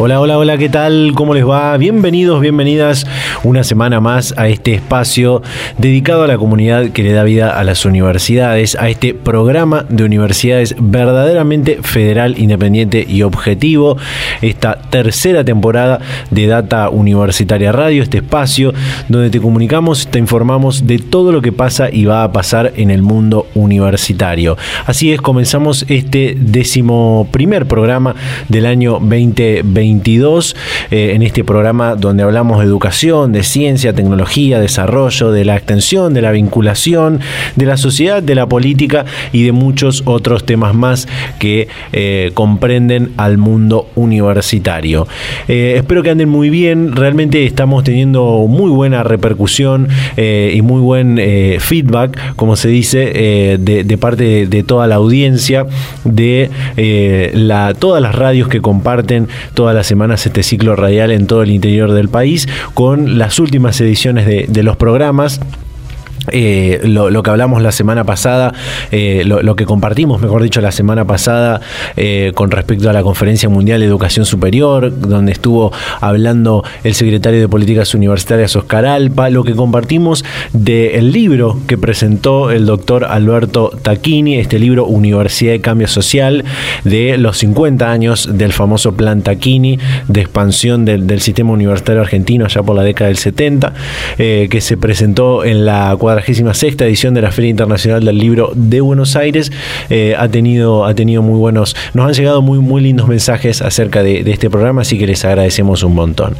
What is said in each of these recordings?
Hola, hola, hola, ¿qué tal? ¿Cómo les va? Bienvenidos, bienvenidas una semana más a este espacio dedicado a la comunidad que le da vida a las universidades, a este programa de universidades verdaderamente federal, independiente y objetivo, esta tercera temporada de Data Universitaria Radio, este espacio donde te comunicamos, te informamos de todo lo que pasa y va a pasar en el mundo universitario. Así es, comenzamos este décimo primer programa del año 2020 eh, en este programa donde hablamos de educación, de ciencia, tecnología, desarrollo, de la extensión, de la vinculación, de la sociedad, de la política y de muchos otros temas más que eh, comprenden al mundo universitario. Eh, espero que anden muy bien, realmente estamos teniendo muy buena repercusión y muy buen feedback, como se dice, de, parte de, toda la audiencia, de todas las radios que comparten todas las semanas este ciclo radial en todo el interior del país con las últimas ediciones de, de los programas eh, lo, que hablamos la semana pasada, eh, lo, que compartimos, mejor dicho, la semana pasada eh, con respecto a la Conferencia Mundial de Educación Superior, donde estuvo hablando el secretario de Políticas Universitarias Oscar Alpa, lo que compartimos del libro que presentó el doctor Alberto Tacchini, este libro Universidad de Cambio Social, de los 50 años del famoso plan Tacchini de expansión del, del sistema universitario argentino allá por la década del 70, que se presentó en la cuadra sexta edición de la Feria Internacional del Libro de Buenos Aires. Eh, ha, tenido, ha tenido muy buenos, nos han llegado muy, muy lindos mensajes acerca de, este programa, así que les agradecemos un montón.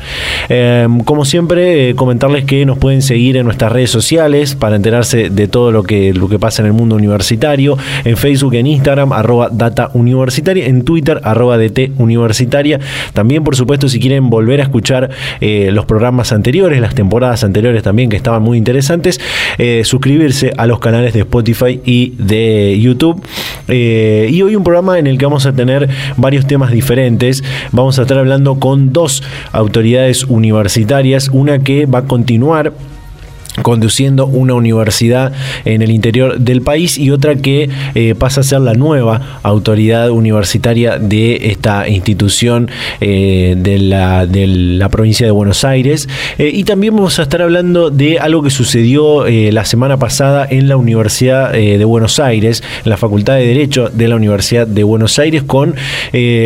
Em, como siempre, eh, comentarles que nos pueden seguir en nuestras redes sociales para enterarse de todo lo que, lo que pasa en el mundo universitario, en Facebook, en Instagram, arroba data en Twitter, arroba DT universitaria. También, por supuesto, si quieren volver a escuchar eh, los programas anteriores, las temporadas anteriores también que estaban muy interesantes, eh, suscribirse a los canales de Spotify y de YouTube. Eh, y hoy un programa en el que vamos a tener varios temas diferentes. Vamos a estar hablando con dos autoridades universitarias, una que va a continuar conduciendo una universidad en el interior del país y otra que eh, pasa a ser la nueva autoridad universitaria de esta institución eh, de, la, de, la, provincia de Buenos Aires. Eh, y también vamos a estar hablando de algo que sucedió la semana pasada en la Universidad de Buenos Aires, en la Facultad de Derecho de la Universidad de Buenos Aires, con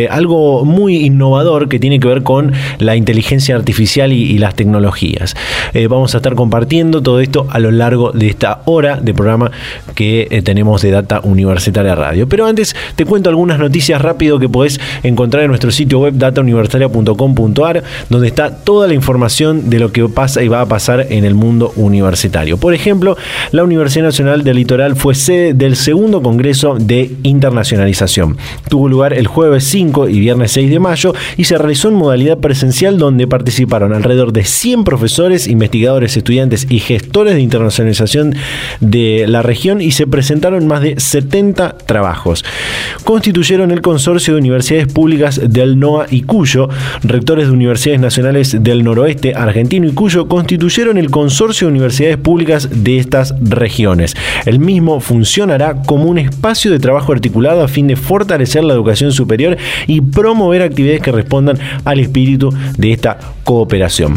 algo muy innovador que tiene que ver con la inteligencia artificial y las tecnologías. vamos a estar compartiendo todo esto a lo largo de esta hora de programa que eh, tenemos de Data Universitaria Radio. Pero antes te cuento algunas noticias rápido que podés encontrar en nuestro sitio web datauniversitaria.com.ar, donde está toda la información de lo que pasa y va a pasar en el mundo universitario. Por ejemplo, la Universidad Nacional del Litoral fue sede del segundo Congreso de Internacionalización. Tuvo lugar el jueves 5 y viernes 6 de mayo y se realizó en modalidad presencial donde participaron alrededor de 100 profesores, investigadores, estudiantes y gestores de internacionalización de la región y se presentaron más de 70 trabajos. Constituyeron el consorcio de universidades públicas del NOA y Cuyo, rectores de universidades nacionales del noroeste argentino y Cuyo constituyeron el consorcio de universidades públicas de estas regiones. El mismo funcionará como un espacio de trabajo articulado a fin de fortalecer la educación superior y promover actividades que respondan al espíritu de esta cooperación.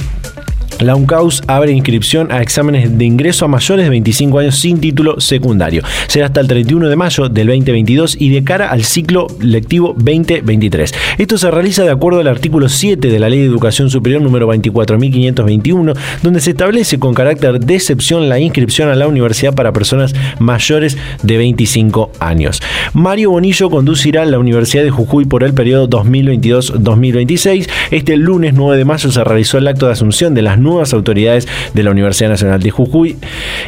La UNCAUS abre inscripción a exámenes de ingreso a mayores de 25 años sin título secundario. Será hasta el 31 de mayo del 2022 y de cara al ciclo lectivo 2023. Esto se realiza de acuerdo al artículo 7 de la Ley de Educación Superior número 24.521, donde se establece con carácter de excepción la inscripción a la universidad para personas mayores de 25 años. Mario Bonillo conducirá la Universidad de Jujuy por el periodo 2022-2026. Este lunes 9 de mayo se realizó el acto de asunción de las nuevas autoridades de la Universidad Nacional de Jujuy.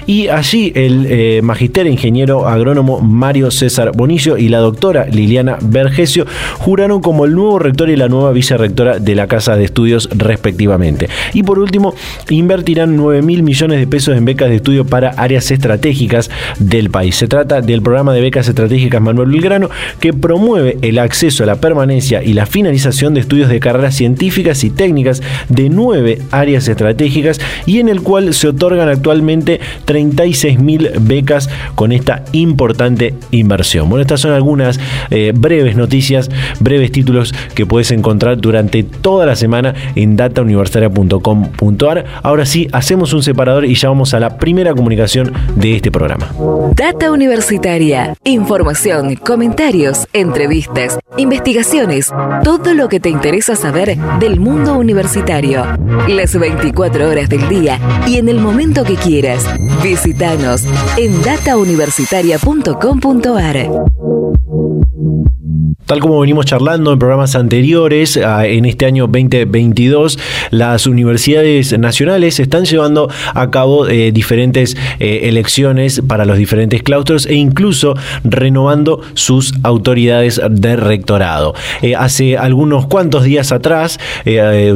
Y allí el eh, magister ingeniero agrónomo Mario César Bonicio y la doctora Liliana Vergesio juraron como el nuevo rector y la nueva vicerrectora de la Casa de Estudios respectivamente. Y por último, invertirán 9 mil millones de pesos en becas de estudio para áreas estratégicas del país. Se trata del programa de becas estratégicas Manuel Belgrano que promueve el acceso a la permanencia y la finalización de estudios de carreras científicas y técnicas de nueve áreas estratégicas y en el cual se otorgan actualmente 36 mil becas con esta importante inversión. Bueno, estas son algunas eh, breves noticias, breves títulos que puedes encontrar durante toda la semana en datauniversitaria.com.ar. Ahora sí, hacemos un separador y ya vamos a la primera comunicación de este programa. Data Universitaria. Información, comentarios, entrevistas, investigaciones, todo lo que te interesa saber del mundo universitario. Las 24 horas del día y en el momento que quieras. Visítanos en datauniversitaria.com.ar. Tal como venimos charlando en programas anteriores, ah, en este año 2022, las universidades nacionales están llevando a cabo eh, diferentes eh, elecciones para los diferentes claustros e incluso renovando sus autoridades de rectorado. Eh, hace algunos cuantos días atrás,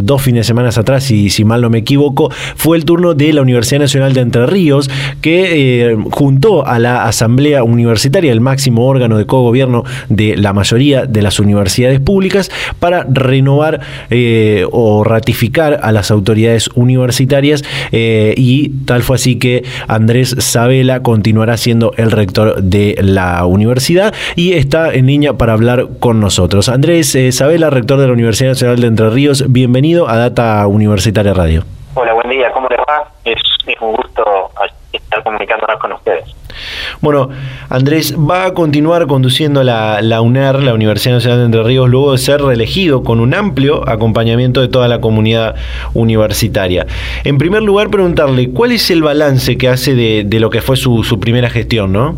dos fines de semana atrás, y si mal no me equivoco, fue el turno de la Universidad Nacional de Entre Ríos, que juntó a la Asamblea Universitaria, el máximo órgano de cogobierno de la mayoría de las universidades públicas para renovar eh, o ratificar a las autoridades universitarias eh, y tal fue así que Andrés Sabela continuará siendo el rector de la universidad y está en línea para hablar con nosotros. Andrés eh, Sabela, rector de la Universidad Nacional de Entre Ríos, bienvenido a Data Universitaria Radio. Hola, buen día, ¿cómo les va? Es, es un gusto estar comunicándonos con ustedes. Bueno, Andrés va a continuar conduciendo la, la, UNER, la Universidad Nacional de Entre Ríos, luego de ser reelegido con un amplio acompañamiento de toda la comunidad universitaria. En primer lugar, preguntarle, ¿cuál es el balance que hace de, de lo que fue su, su primera gestión, no?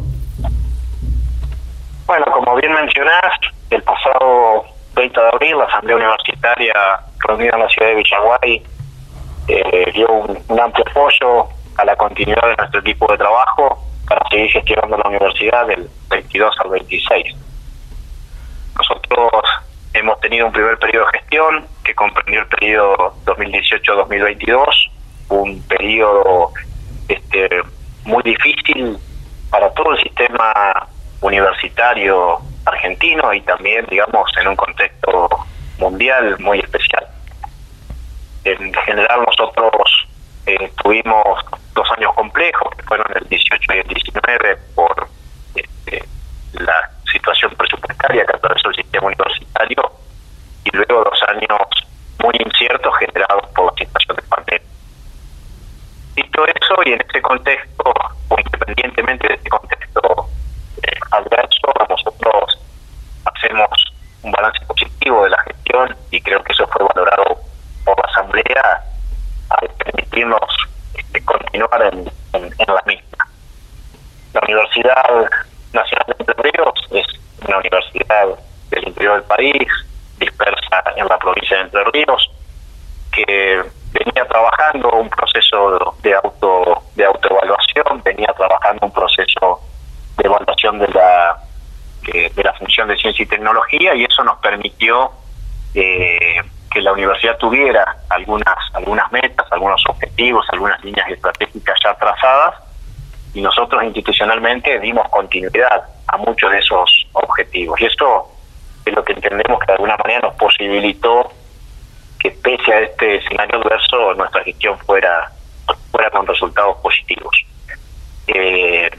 Bueno, como bien mencionás, el pasado 20 de abril la Asamblea Universitaria reunida en la ciudad de Villaguay eh, dio un, un amplio apoyo a la continuidad de nuestro equipo de trabajo para seguir gestionando la universidad del 22 al 26. Nosotros hemos tenido un primer periodo de gestión que comprendió el periodo 2018-2022, un periodo este, muy difícil para todo el sistema universitario argentino y también, digamos, en un contexto mundial muy especial. En general nosotros eh, tuvimos dos años complejos, que fueron el 18 y el 19, por este, la situación presupuestaria que atravesó el sistema universitario, y luego dos años muy inciertos generados por la situación de pandemia. Dicho eso, y en este contexto, o independientemente de este contexto eh, adverso, nosotros hacemos un balance positivo de la gestión y creo que eso fue valorado por la Asamblea al permitirnos este, continuar en, la misma. La Universidad Nacional de Entre Ríos es una universidad del interior del país, dispersa en la provincia de Entre Ríos, que venía trabajando un proceso de auto de autoevaluación, venía trabajando un proceso de evaluación de la de, la función de ciencia y tecnología y eso nos permitió eh, que la universidad tuviera algunas algunas metas, algunos objetivos, algunas líneas estratégicas ya trazadas y nosotros institucionalmente dimos continuidad a muchos de esos objetivos. Y esto es lo que entendemos que de alguna manera nos posibilitó que pese a este escenario adverso nuestra gestión fuera fuera con resultados positivos. Eh,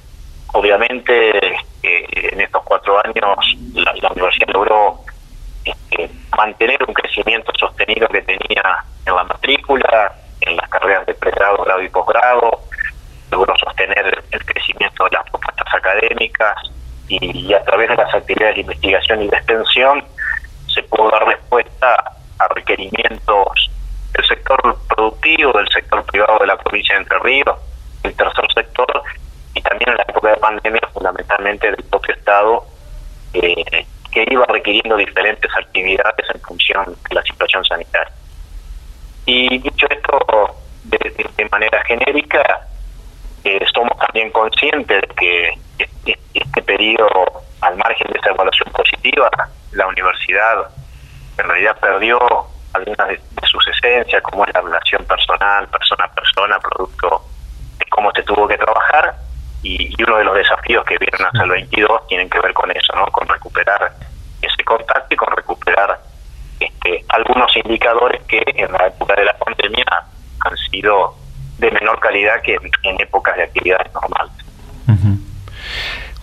obviamente eh, en estos cuatro años la, la universidad logró este, mantener un crecimiento sostenido que tenía en la matrícula, en las carreras de pregrado, grado y posgrado, logró sostener el crecimiento de las propuestas académicas y, a través de las actividades de investigación y de extensión se pudo dar respuesta a requerimientos del sector productivo, del sector privado de la provincia de Entre Ríos, del tercer sector y también en la época de pandemia fundamentalmente del propio Estado eh, que iba requiriendo diferentes actividades en función de la situación sanitaria. Y dicho esto, de, manera genérica, eh, somos también conscientes de que este, este periodo, al margen de esa evaluación positiva, la universidad en realidad perdió algunas de, sus esencias, como es la relación personal, persona a persona, producto de cómo se tuvo que trabajar, y, uno de los desafíos que vienen hasta el 22 tienen que ver con eso, ¿no? con recuperar ese contacto y con recuperar este, algunos indicadores que en la época de la pandemia han sido de menor calidad que en, épocas de actividades normales.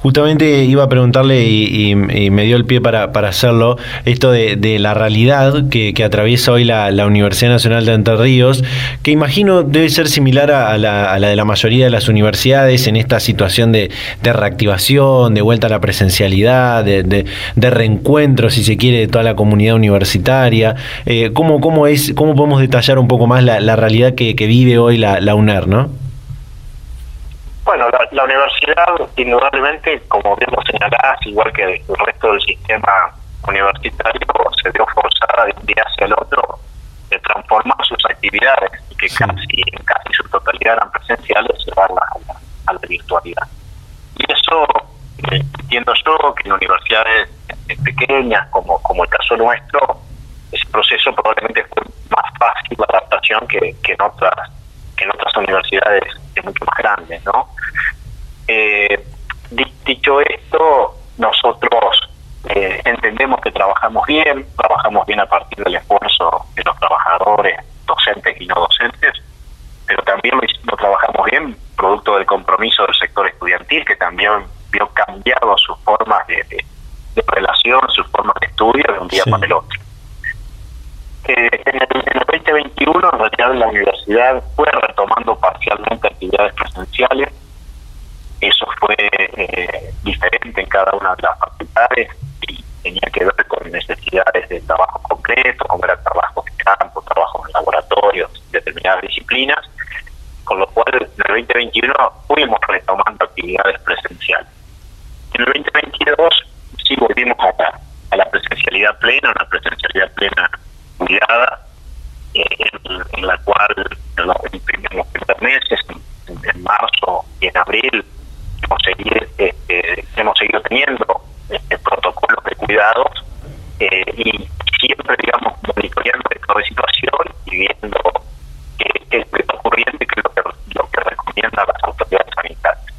Justamente iba a preguntarle y, me dio el pie para, hacerlo, esto de, la realidad que, atraviesa hoy la, Universidad Nacional de Entre Ríos, que imagino debe ser similar a la, de la mayoría de las universidades en esta situación de, reactivación, de vuelta a la presencialidad, de, reencuentro, si se quiere, de toda la comunidad universitaria. Eh, ¿cómo, cómo, es, ¿Cómo podemos detallar un poco más la, realidad que, que vive hoy la, UNER, no? Bueno, la, universidad, indudablemente, como bien lo señalás, igual que el resto del sistema universitario, se vio forzada de un día hacia el otro de transformar sus actividades y que casi en casi su totalidad eran presenciales, llevarlas a la, a la virtualidad. Y eso, eh, entiendo yo, que en universidades eh, pequeñas, como, como el caso nuestro, ese proceso probablemente fue más fácil la adaptación que, que en otras en otras universidades es mucho más grandes, ¿no? Eh, dicho esto, nosotros eh, entendemos que trabajamos bien, trabajamos bien a partir del esfuerzo de los trabajadores, docentes y no docentes, pero también lo, trabajamos bien producto del compromiso del sector estudiantil, que también vio cambiado sus formas de, relación, sus formas de estudio de un día para el otro. Eh, en, el, 2021, en realidad, la universidad fue retomando parcialmente actividades presenciales. Eso fue eh, diferente en cada una de las facultades y tenía que ver con necesidades de trabajo concreto, como era trabajo de campo, trabajo en laboratorios, determinadas disciplinas, con lo cual en el 2021 fuimos retomando actividades presenciales. En el 2022 sí volvimos a a la presencialidad plena, una presencialidad plena cuidada, eh, en, la cual en los, primeros meses, en, marzo y en abril, hemos seguido, este, hemos seguido teniendo este, protocolos de cuidados eh, y siempre, digamos, monitoreando esta situación y viendo qué, está ocurriendo y qué es lo que, lo que recomiendan las autoridades sanitarias.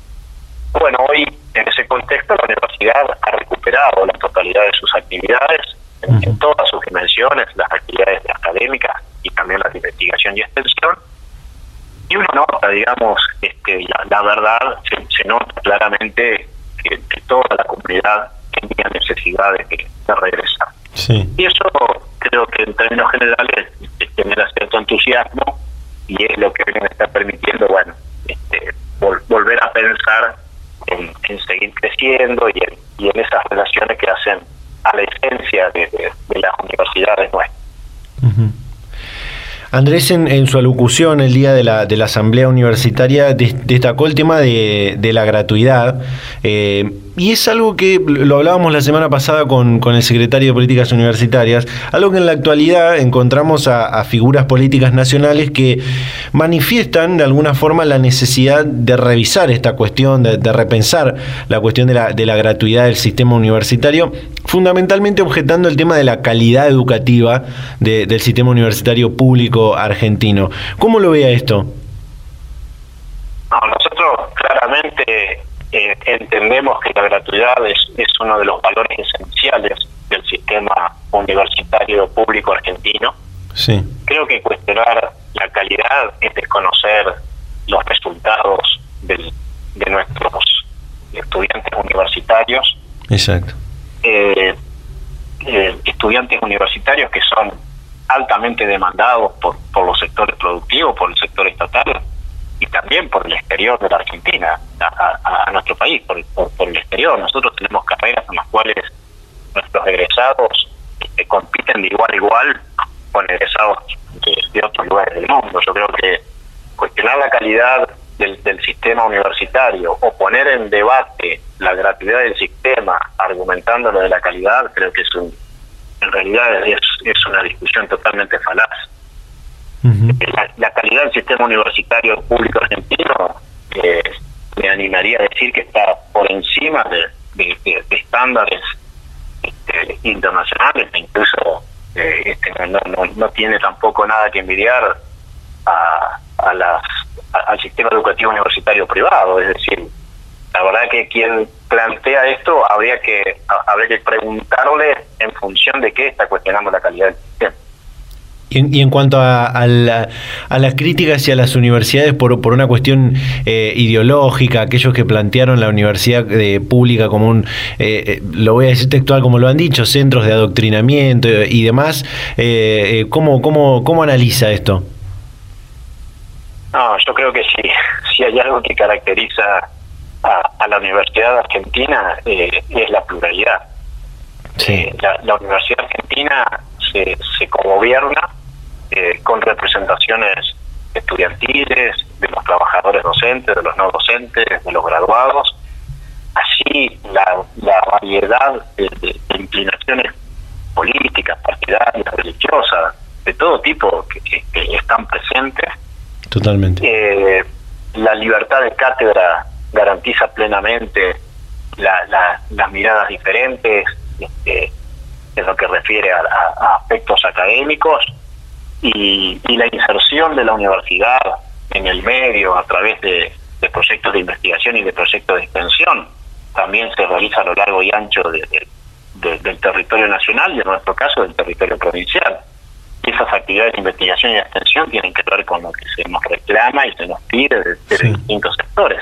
Bueno, hoy en ese contexto la universidad ha recuperado la totalidad de sus actividades en, todas sus dimensiones, las actividades académicas y también las de investigación y extensión. Y uno nota, digamos, este, la, verdad, se, nota claramente que, toda la comunidad tenía necesidad de, regresar. Y eso creo que en términos generales genera cierto entusiasmo y es lo que me está permitiendo, bueno, este, volver a pensar en, y en, esas relaciones que hacen a la esencia de, las universidades nuestras. Andrés, en, su alocución el día de la, de la Asamblea Universitaria, destacó el tema de, la gratuidad. Eh, y es algo que lo hablábamos la semana pasada con, con, el secretario de Políticas Universitarias, algo que en la actualidad encontramos a, figuras políticas nacionales que manifiestan de alguna forma la necesidad de revisar esta cuestión, de, repensar la cuestión de la, de la gratuidad del sistema universitario, fundamentalmente objetando el tema de la calidad educativa del sistema universitario público argentino. ¿Cómo lo vea esto? nosotros claramente eh, entendemos que la gratuidad es, es uno de los valores esenciales del sistema universitario público argentino. Sí. Creo que cuestionar la calidad es desconocer los resultados de nuestros estudiantes universitarios. Exacto. Eh, eh, estudiantes universitarios que son altamente demandados por, por los sectores productivos, por el sector estatal, también por el exterior de la Argentina, a, nuestro país, por, el exterior. Nosotros tenemos carreras en las cuales nuestros egresados este, compiten de igual a igual con egresados de, otros lugares del mundo. Yo creo que cuestionar la calidad del, sistema universitario o poner en debate la gratuidad del sistema argumentando lo de la calidad, creo que es en realidad es, es una discusión totalmente falaz. La, calidad del sistema universitario público argentino eh, me animaría a decir que está por encima de, estándares este, internacionales e incluso eh, este, no, no, tiene tampoco nada que envidiar a, a las, al sistema educativo universitario privado, es decir, la verdad que quien plantea esto habría que habría que preguntarle en función de qué está cuestionando la calidad del sistema. Y en, cuanto a, a, las críticas hacia las universidades por, por una cuestión eh, ideológica, aquellos que plantearon la universidad eh, pública como un, eh, lo voy a decir textual como lo han dicho, centros de adoctrinamiento y demás, ¿cómo, cómo, ¿cómo analiza esto? No, yo creo que sí, si hay algo que caracteriza a, la Universidad Argentina es la pluralidad. la, la Universidad Argentina se, se gobierna eh, con representaciones estudiantiles, de los trabajadores docentes, de los no docentes, de los graduados, así la, variedad de, inclinaciones políticas, partidarias, religiosas, de todo tipo que, están presentes. Totalmente. Eh, la libertad de cátedra garantiza plenamente las miradas diferentes este, en lo que refiere a aspectos académicos y, la inserción de la universidad en el medio a través de, proyectos de investigación y de proyectos de extensión también se realiza a lo largo y ancho del territorio nacional y en nuestro caso del territorio provincial. Y esas actividades de investigación y de extensión tienen que ver con lo que se nos reclama y se nos pide de, distintos sectores.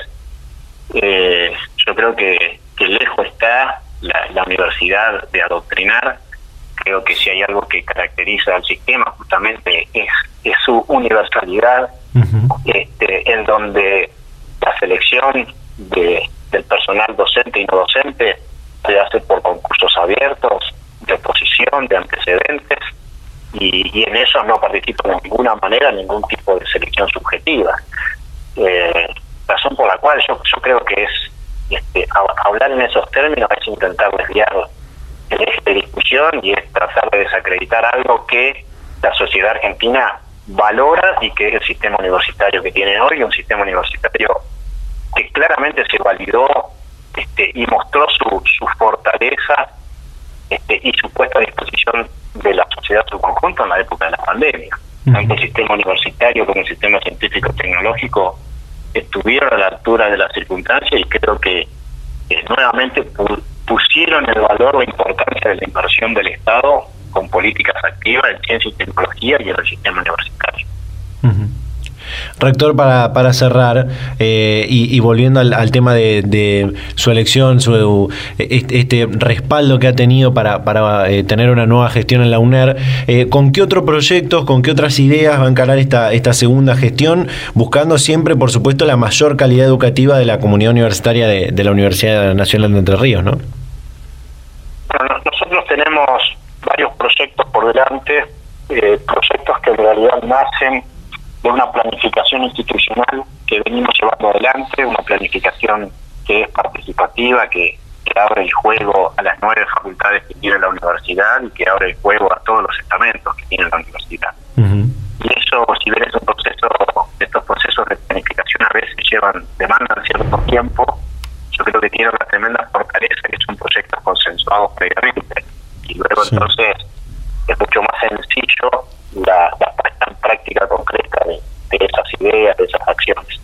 Eh, yo creo que, lejos está la universidad de adoctrinar creo que si hay algo que caracteriza al sistema justamente es, es su universalidad, este, en donde la selección de, del personal docente y no docente se hace por concursos abiertos, de oposición, de antecedentes, y, en eso no participa de ninguna manera ningún tipo de selección subjetiva. Eh, razón por la cual yo, yo creo que es este, hablar en esos términos es intentar desviar eje de discusión y es tratar de desacreditar algo que la sociedad argentina valora y que es el sistema universitario que tiene hoy, un sistema universitario que claramente se validó este, y mostró su, su fortaleza este, y su puesta a disposición de la sociedad en su conjunto en la época de la pandemia. Tanto el sistema universitario como el sistema científico-tecnológico estuvieron a la altura de las circunstancias y creo que eh, nuevamente pusieron el valor, la importancia de la inversión del Estado con políticas activas en ciencia y tecnología y en el sistema universitario. Rector, para, para cerrar, eh, y, volviendo al, tema de, su elección, su, este, respaldo que ha tenido para, para eh, tener una nueva gestión en la UNER, eh, ¿con qué otros proyectos, con qué otras ideas va a encarar esta, esta segunda gestión, buscando siempre, por supuesto, la mayor calidad educativa de la comunidad universitaria de, la Universidad Nacional de Entre Ríos, ¿no? Nosotros tenemos varios proyectos por delante, proyectos que en realidad nacen de una planificación institucional que venimos llevando adelante, una planificación que es participativa, que, abre el juego a las nueve facultades que tiene la universidad y que abre el juego a todos los estamentos que tiene la universidad. Y eso, si bien es un proceso, estos procesos de planificación a veces llevan, demandan cierto tiempo, yo creo que tiene una tremenda fortaleza que son proyectos consensuados previamente. Y luego entonces es mucho más sencillo la, la puesta en práctica concreta de, esas ideas, de esas acciones.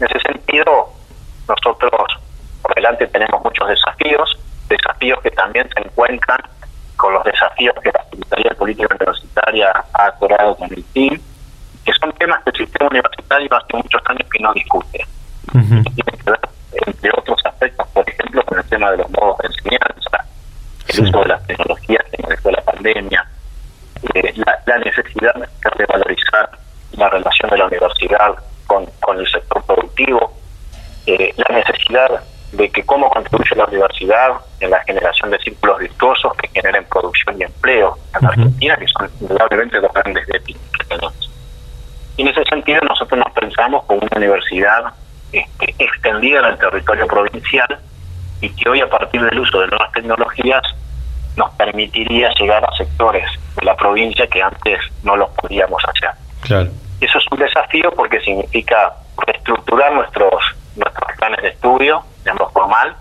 En ese sentido, nosotros por delante tenemos muchos desafíos, desafíos que también se encuentran con los desafíos que la Secretaría de Política Universitaria ha acordado con el TIM, que son temas que el sistema universitario hace muchos años que no discute. Tienen que ver, entre otros aspectos, por ejemplo, con el tema de los modos de enseñanza, el uso de las tecnologías que nos la pandemia, eh, la, necesidad de revalorizar la relación de la universidad con, con el sector productivo, eh, la necesidad de que cómo contribuye la universidad en la generación de círculos virtuosos que generen producción y empleo en Argentina, que son indudablemente los grandes déficits que tenemos. Y en ese sentido nosotros nos pensamos como una universidad en el territorio provincial y que hoy a partir del uso de nuevas tecnologías nos permitiría llegar a sectores de la provincia que antes no los podíamos hacer. Claro. Eso es un desafío porque significa reestructurar nuestros nuestros planes de estudio, digamos formal,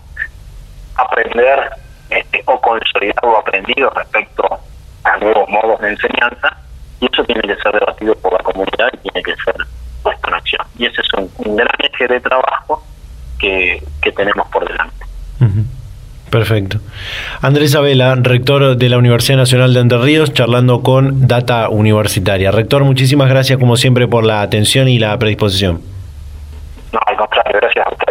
aprender este, o consolidar lo aprendido respecto a nuevos modos de enseñanza y eso tiene que ser debatido por la comunidad y tiene que ser puesto en acción. Y ese es un, gran eje de trabajo que, que tenemos por delante. Perfecto. Andrés Abela, rector de la Universidad Nacional de Entre Ríos, charlando con Data Universitaria. Rector, muchísimas gracias como siempre por la atención y la predisposición. No, al contrario, gracias a ustedes.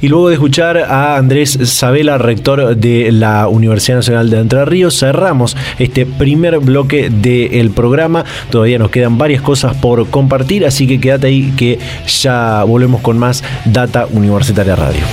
Y luego de escuchar a Andrés Sabela, rector de la Universidad Nacional de Entre Ríos, cerramos este primer bloque del programa. Todavía nos quedan varias cosas por compartir, así que quédate ahí que ya volvemos con más Data Universitaria Radio.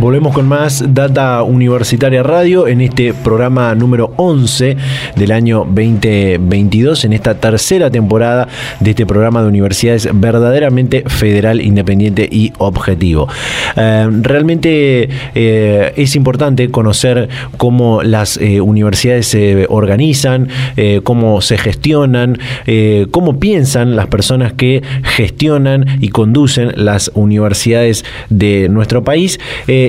Volvemos con más Data Universitaria Radio en este programa número 11 del año 2022, en esta tercera temporada de este programa de universidades verdaderamente federal, independiente y objetivo. Eh, realmente eh, es importante conocer cómo las eh, universidades se organizan, cómo se gestionan, cómo piensan las personas que gestionan y conducen las universidades de nuestro país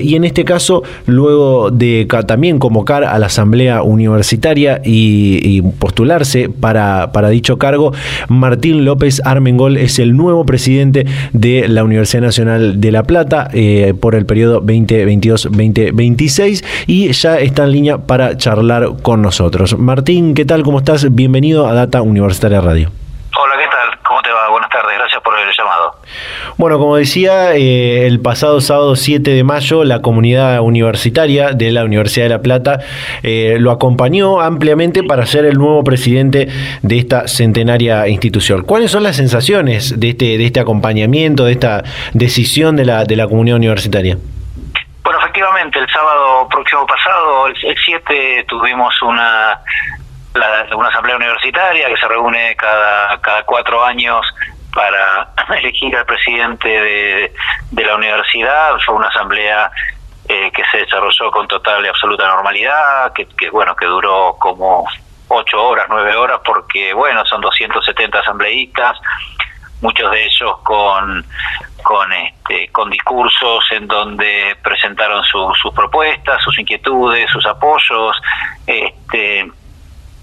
y en este caso, luego de también convocar a la Asamblea Universitaria y, postularse para, para, dicho cargo, Martín López Armengol es el nuevo presidente de la Universidad Nacional de La Plata eh, por el periodo 2022-2026 y ya está en línea para charlar con nosotros. Martín, ¿qué tal? ¿Cómo estás? Bienvenido a Data Universitaria Radio. Hola, ¿qué tal? ¿Cómo te va? Buenas tardes, gracias por el llamado. Bueno, como decía, eh, el pasado sábado 7 de mayo, la comunidad universitaria de la Universidad de La Plata eh, lo acompañó ampliamente para ser el nuevo presidente de esta centenaria institución. ¿Cuáles son las sensaciones de este, de este acompañamiento, de esta decisión de la, de la comunidad universitaria? Bueno, efectivamente, el sábado próximo pasado, el 7, tuvimos una una asamblea universitaria que se reúne cada, cada cuatro años para elegir al presidente de, de la universidad. Fue una asamblea eh, que se desarrolló con total y absoluta normalidad, que, que bueno, que duró como ocho horas, nueve horas, porque bueno, son 270 asambleístas, muchos de ellos con con este con discursos en donde presentaron sus propuestas, sus inquietudes, sus apoyos, este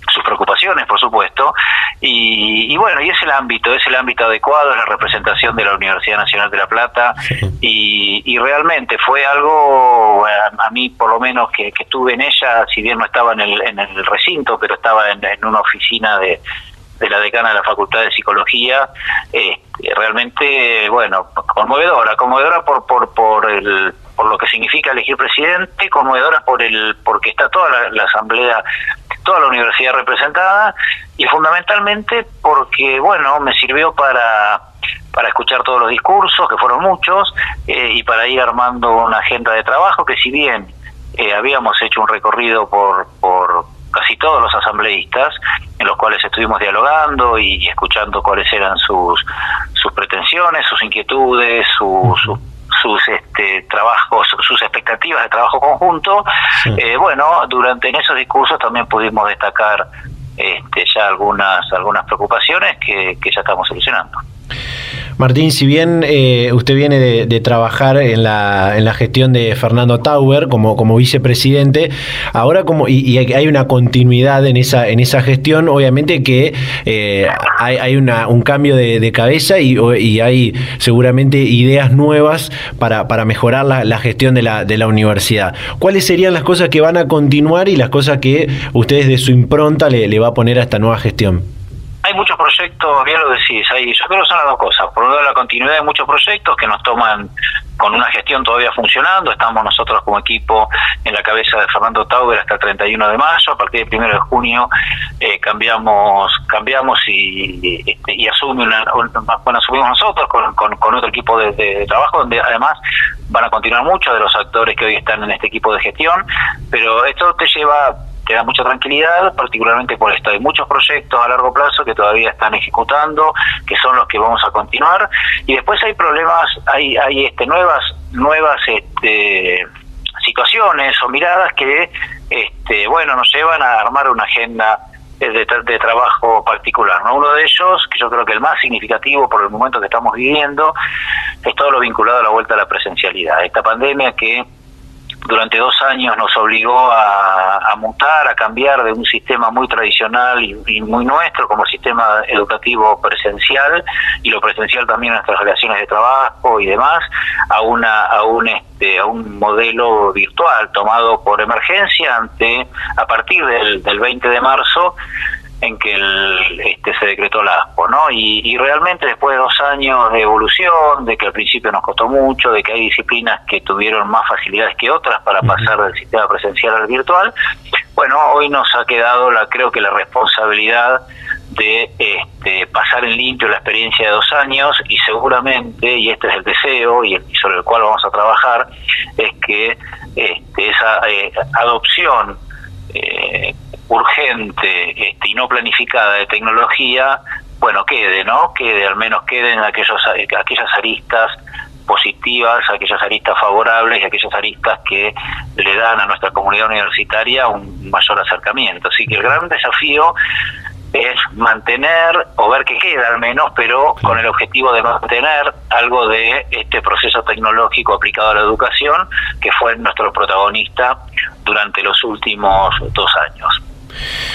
sus preocupaciones, por supuesto, y, bueno, y es el ámbito, es el ámbito adecuado, es la representación de la Universidad Nacional de La Plata, y, realmente fue algo, a, mí por lo menos que, estuve en ella, si bien no estaba en el, en el recinto, pero estaba en, una oficina de, de la decana de la Facultad de Psicología, eh, realmente, bueno, conmovedora, conmovedora por, por, por el por lo que significa elegir presidente, conmovedora por el porque está toda la, asamblea, toda la universidad representada y fundamentalmente porque bueno me sirvió para para escuchar todos los discursos que fueron muchos eh, y para ir armando una agenda de trabajo que si bien eh, habíamos hecho un recorrido por por casi todos los asambleístas, en los cuales estuvimos dialogando y, escuchando cuáles eran sus, sus pretensiones, sus inquietudes, sus sus este, trabajos, sus expectativas de trabajo conjunto, eh, bueno, durante en esos discursos también pudimos destacar este, ya algunas algunas preocupaciones que, que ya estamos solucionando. Martín, si bien eh, usted viene de, trabajar en la, en la, gestión de Fernando Tauber como, como vicepresidente, ahora como y, hay una continuidad en esa en esa gestión, obviamente que eh, hay, una, un cambio de, cabeza y, y, hay seguramente ideas nuevas para, para mejorar la, gestión de la, de la universidad. ¿Cuáles serían las cosas que van a continuar y las cosas que ustedes de su impronta le, le va a poner a esta nueva gestión? Hay muchos proyectos, bien lo decís, hay, yo creo que son las dos cosas. Por un lado, la continuidad de muchos proyectos que nos toman con una gestión todavía funcionando. Estamos nosotros como equipo en la cabeza de Fernando Tauber hasta el 31 de mayo. A partir del 1 de junio eh, cambiamos cambiamos y, este, y asume una, bueno, asumimos nosotros con, con, otro equipo de, trabajo, donde además van a continuar muchos de los actores que hoy están en este equipo de gestión. Pero esto te lleva te da mucha tranquilidad, particularmente por esto. Hay muchos proyectos a largo plazo que todavía están ejecutando, que son los que vamos a continuar, y después hay problemas, hay, hay este, nuevas, nuevas este, situaciones o miradas que, este, bueno, nos llevan a armar una agenda de, trabajo particular. ¿no? Uno de ellos, que yo creo que el más significativo por el momento que estamos viviendo, es todo lo vinculado a la vuelta a la presencialidad. Esta pandemia que durante dos años nos obligó a, a, mutar, a cambiar de un sistema muy tradicional y, muy nuestro como sistema educativo presencial y lo presencial también en nuestras relaciones de trabajo y demás a una a un este a un modelo virtual tomado por emergencia ante a partir del, del 20 de marzo en que el, este, se decretó la ASPO, ¿no? Y, realmente después de dos años de evolución, de que al principio nos costó mucho, de que hay disciplinas que tuvieron más facilidades que otras para pasar del sistema presencial al virtual, bueno, hoy nos ha quedado, la creo que la responsabilidad de este, pasar en limpio la experiencia de dos años y seguramente, y este es el deseo y, sobre el cual vamos a trabajar, es que este, esa eh, adopción eh, urgente este, y no planificada de tecnología, bueno, quede, ¿no? Quede, al menos queden aquellos, aquellas aristas positivas, aquellas aristas favorables y aquellas aristas que le dan a nuestra comunidad universitaria un mayor acercamiento. Así que el gran desafío es mantener o ver que queda al menos, pero con el objetivo de mantener algo de este proceso tecnológico aplicado a la educación que fue nuestro protagonista durante los últimos dos años.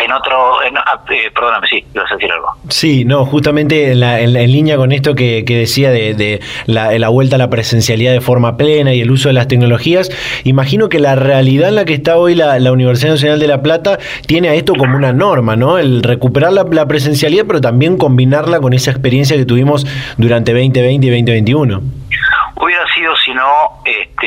En otro, ah, eh, perdóname, sí, ibas a decir algo. Sí, no, justamente en, en, línea con esto que, decía de, la, vuelta a la presencialidad de forma plena y el uso de las tecnologías, imagino que la realidad en la que está hoy la, Universidad Nacional de La Plata tiene a esto como una norma, ¿no? El recuperar la, la presencialidad, pero también combinarla con esa experiencia que tuvimos durante 2020 y 2021 hubiera sido sino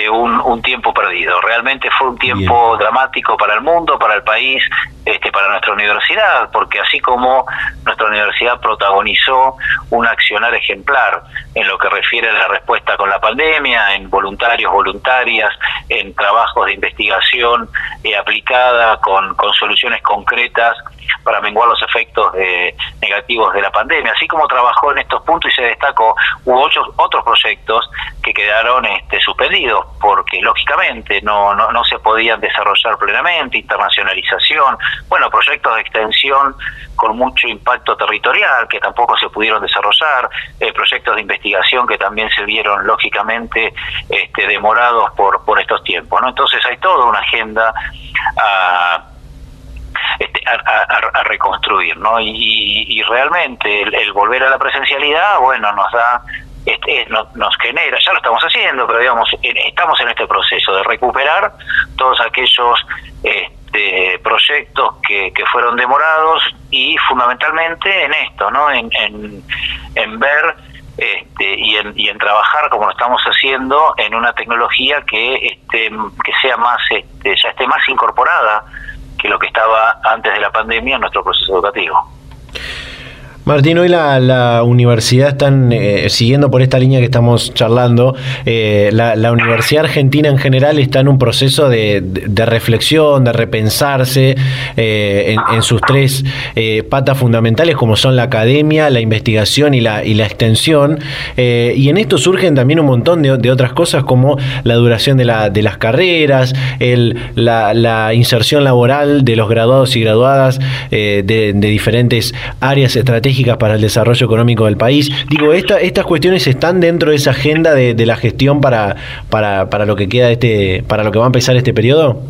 un, un tiempo perdido. Realmente fue un tiempo dramático para el mundo, para el país, este, para nuestra universidad, porque así como nuestra universidad protagonizó un accionar ejemplar en lo que refiere a la respuesta con la pandemia, en voluntarios, voluntarias, en trabajos de investigación eh, aplicada con, con soluciones concretas para menguar los efectos negativos de la pandemia, así como trabajó en estos puntos y se destacó, hubo otros, otros proyectos que quedaron este, suspendidos porque lógicamente no, no, no se podían desarrollar plenamente, internacionalización, bueno, proyectos de extensión con mucho impacto territorial que tampoco se pudieron desarrollar, eh, proyectos de investigación que también se vieron lógicamente este, demorados por, por estos tiempos. ¿no? Entonces hay toda una agenda a este, reconstruir, ¿no? Y, realmente el, volver a la presencialidad, bueno, nos da, este, nos, genera, ya lo estamos haciendo, pero digamos, estamos en este proceso de recuperar todos aquellos este, proyectos que, que fueron demorados y fundamentalmente en esto, ¿no? En, en, ver este, y, en, y en trabajar como lo estamos haciendo en una tecnología que este, que sea más este, ya esté más incorporada que lo que estaba antes de la pandemia en nuestro proceso educativo. Martín, hoy la, universidad están eh, siguiendo por esta línea que estamos charlando. Eh, la, universidad argentina en general está en un proceso de, reflexión, de repensarse eh, en, sus tres patas fundamentales, como son la academia, la investigación y la, y la extensión. y en esto surgen también un montón de, otras cosas, como la duración de, las carreras, el, la, inserción laboral de los graduados y graduadas de diferentes áreas estratégicas para el desarrollo económico del país. Digo, esta, estas cuestiones están dentro de esa agenda de, la gestión para, para, para lo que queda este, para lo que va a empezar este periodo.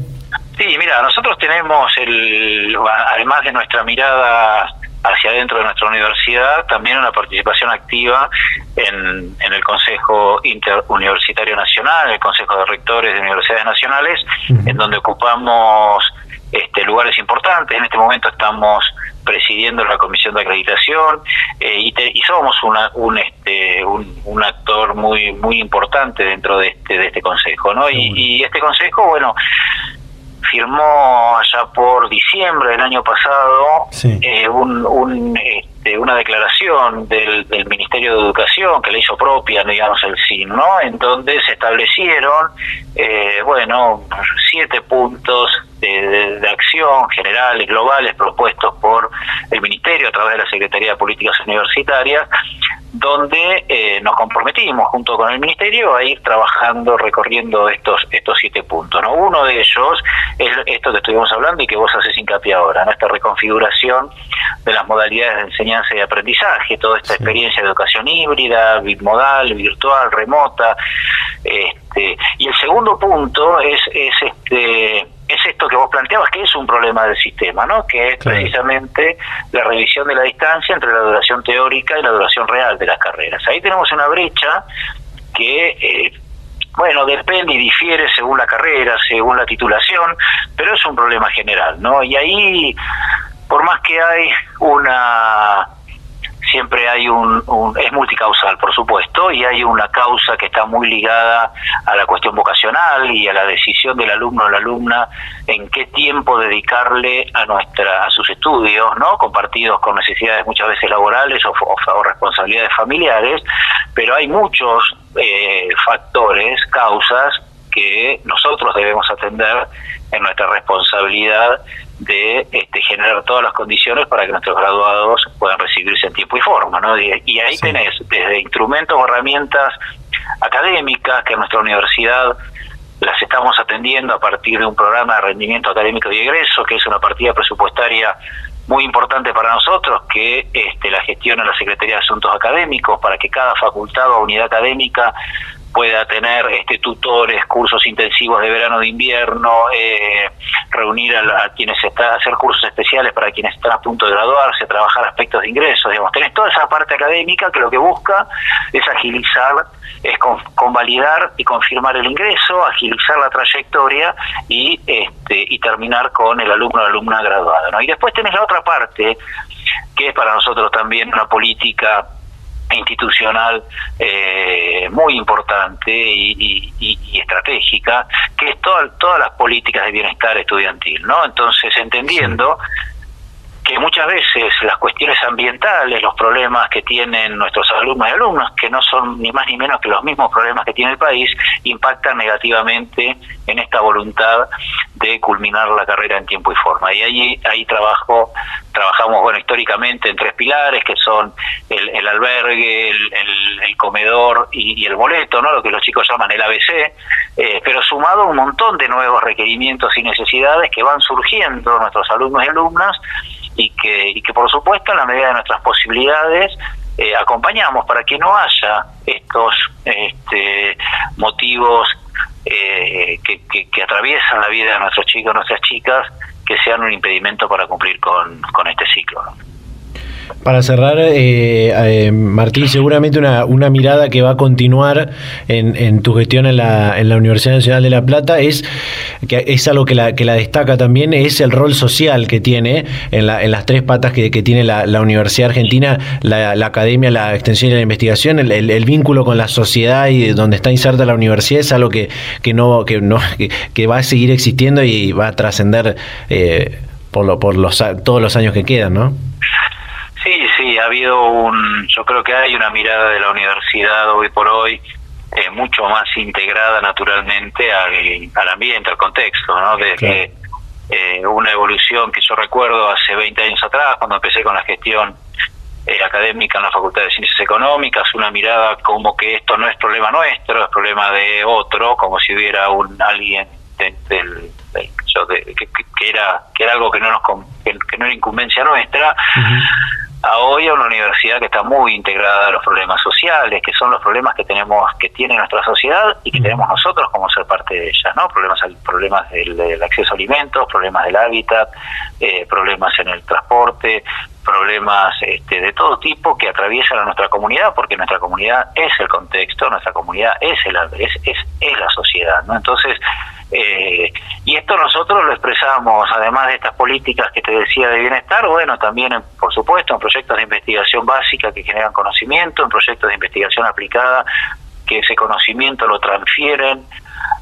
Sí, mira, nosotros tenemos el, además de nuestra mirada hacia adentro de nuestra universidad, también una participación activa en, en el Consejo Interuniversitario Nacional, el Consejo de Rectores de Universidades Nacionales, en donde ocupamos este, lugares importantes. En este momento estamos presidiendo la comisión de acreditación eh, y, y, somos una, un, este, un, actor muy muy importante dentro de este de este consejo, ¿no? Y, y, este consejo, bueno, firmó allá por diciembre del año pasado eh, un, una declaración del, del, Ministerio de Educación que le hizo propia, digamos, el CIN, ¿no? En donde se establecieron, eh, bueno, siete puntos de, de, acción generales, globales, propuestos por el Ministerio a través de la Secretaría de Políticas Universitarias, donde eh, nos comprometimos junto con el Ministerio a ir trabajando, recorriendo estos estos siete puntos. ¿no? Uno de ellos es esto que estuvimos hablando y que vos haces hincapié ahora, ¿no? esta reconfiguración de las modalidades de enseñanza y aprendizaje, toda esta experiencia de educación híbrida, bimodal, virtual, remota. Este, y el segundo punto es, es este es esto que vos planteabas, que es un problema del sistema, ¿no? Que es precisamente la revisión de la distancia entre la duración teórica y la duración real de las carreras. Ahí tenemos una brecha que, eh, bueno, depende y difiere según la carrera, según la titulación, pero es un problema general, ¿no? Y ahí, por más que hay una siempre hay un, es multicausal, por supuesto, y hay una causa que está muy ligada a la cuestión vocacional y a la decisión del alumno o la alumna en qué tiempo dedicarle a nuestra a sus estudios, ¿no? Compartidos con necesidades muchas veces laborales o, o, responsabilidades familiares, pero hay muchos eh, factores, causas que nosotros debemos atender en nuestra responsabilidad de este, generar todas las condiciones para que nuestros graduados puedan recibirse en tiempo y forma. ¿no? Y, ahí tenés desde instrumentos o herramientas académicas que nuestra universidad las estamos atendiendo a partir de un programa de rendimiento académico y egreso, que es una partida presupuestaria muy importante para nosotros, que este, la gestiona la Secretaría de Asuntos Académicos, para que cada facultad o unidad académica pueda tener este tutores, cursos intensivos de verano de invierno, eh, reunir a, quienes están, hacer cursos especiales para quienes están a punto de graduarse, trabajar aspectos de ingresos, digamos, tenés toda esa parte académica que lo que busca es agilizar, es convalidar y confirmar el ingreso, agilizar la trayectoria y este y terminar con el alumno o alumna graduada, ¿no? Y después tenés la otra parte que es para nosotros también una política institucional eh, muy importante y, estratégica, que es todas las políticas de bienestar estudiantil, ¿no? Entonces, entendiendo que muchas veces las cuestiones ambientales, los problemas que tienen nuestros alumnos y alumnos, que no son ni más ni menos que los mismos problemas que tiene el país, impactan negativamente en esta voluntad de culminar la carrera en tiempo y forma. Y ahí, ahí trabajo, trabajamos bueno históricamente en tres pilares, que son el, albergue, el, comedor y, el boleto, ¿no? lo que los chicos llaman el ABC, eh, pero sumado a un montón de nuevos requerimientos y necesidades que van surgiendo nuestros alumnos y alumnas y que, y que por supuesto en la medida de nuestras posibilidades eh, acompañamos para que no haya estos este, motivos eh, que, atraviesan la vida de nuestros chicos, nuestras chicas, que sean un impedimento para cumplir con, con este ciclo. Para cerrar, eh, eh, Martín, seguramente una, una, mirada que va a continuar en, en tu gestión en la, en la, Universidad Nacional de La Plata es que es algo que la, que la destaca también, es el rol social que tiene en, la, en las tres patas que, que tiene la, la, Universidad Argentina, la, academia, la extensión y la investigación, el, el, vínculo con la sociedad y donde está inserta la universidad es algo que, que no, que no, que, va a seguir existiendo y va a trascender eh, por, lo, por los, todos los años que quedan, ¿no? Sí, ha habido un, yo creo que hay una mirada de la universidad hoy por hoy eh, mucho más integrada naturalmente al, al ambiente, al contexto, ¿no? Desde eh, una evolución que yo recuerdo hace 20 años atrás, cuando empecé con la gestión eh, académica en la Facultad de Ciencias Económicas, una mirada como que esto no es problema nuestro, es problema de otro, como si hubiera un alguien del, que, era que era algo que no nos que, no era incumbencia nuestra a hoy a una universidad que está muy integrada a los problemas sociales, que son los problemas que tenemos, que tiene nuestra sociedad y que tenemos nosotros como ser parte de ella, ¿no? Problemas, problemas del, acceso a alimentos, problemas del hábitat, eh, problemas en el transporte, problemas este, de todo tipo que atraviesan a nuestra comunidad, porque nuestra comunidad es el contexto, nuestra comunidad es el es, es, es la sociedad, ¿no? Entonces Eh, y esto nosotros lo expresamos, además de estas políticas que te decía de bienestar, bueno, también, por supuesto, en proyectos de investigación básica que generan conocimiento, en proyectos de investigación aplicada que ese conocimiento lo transfieren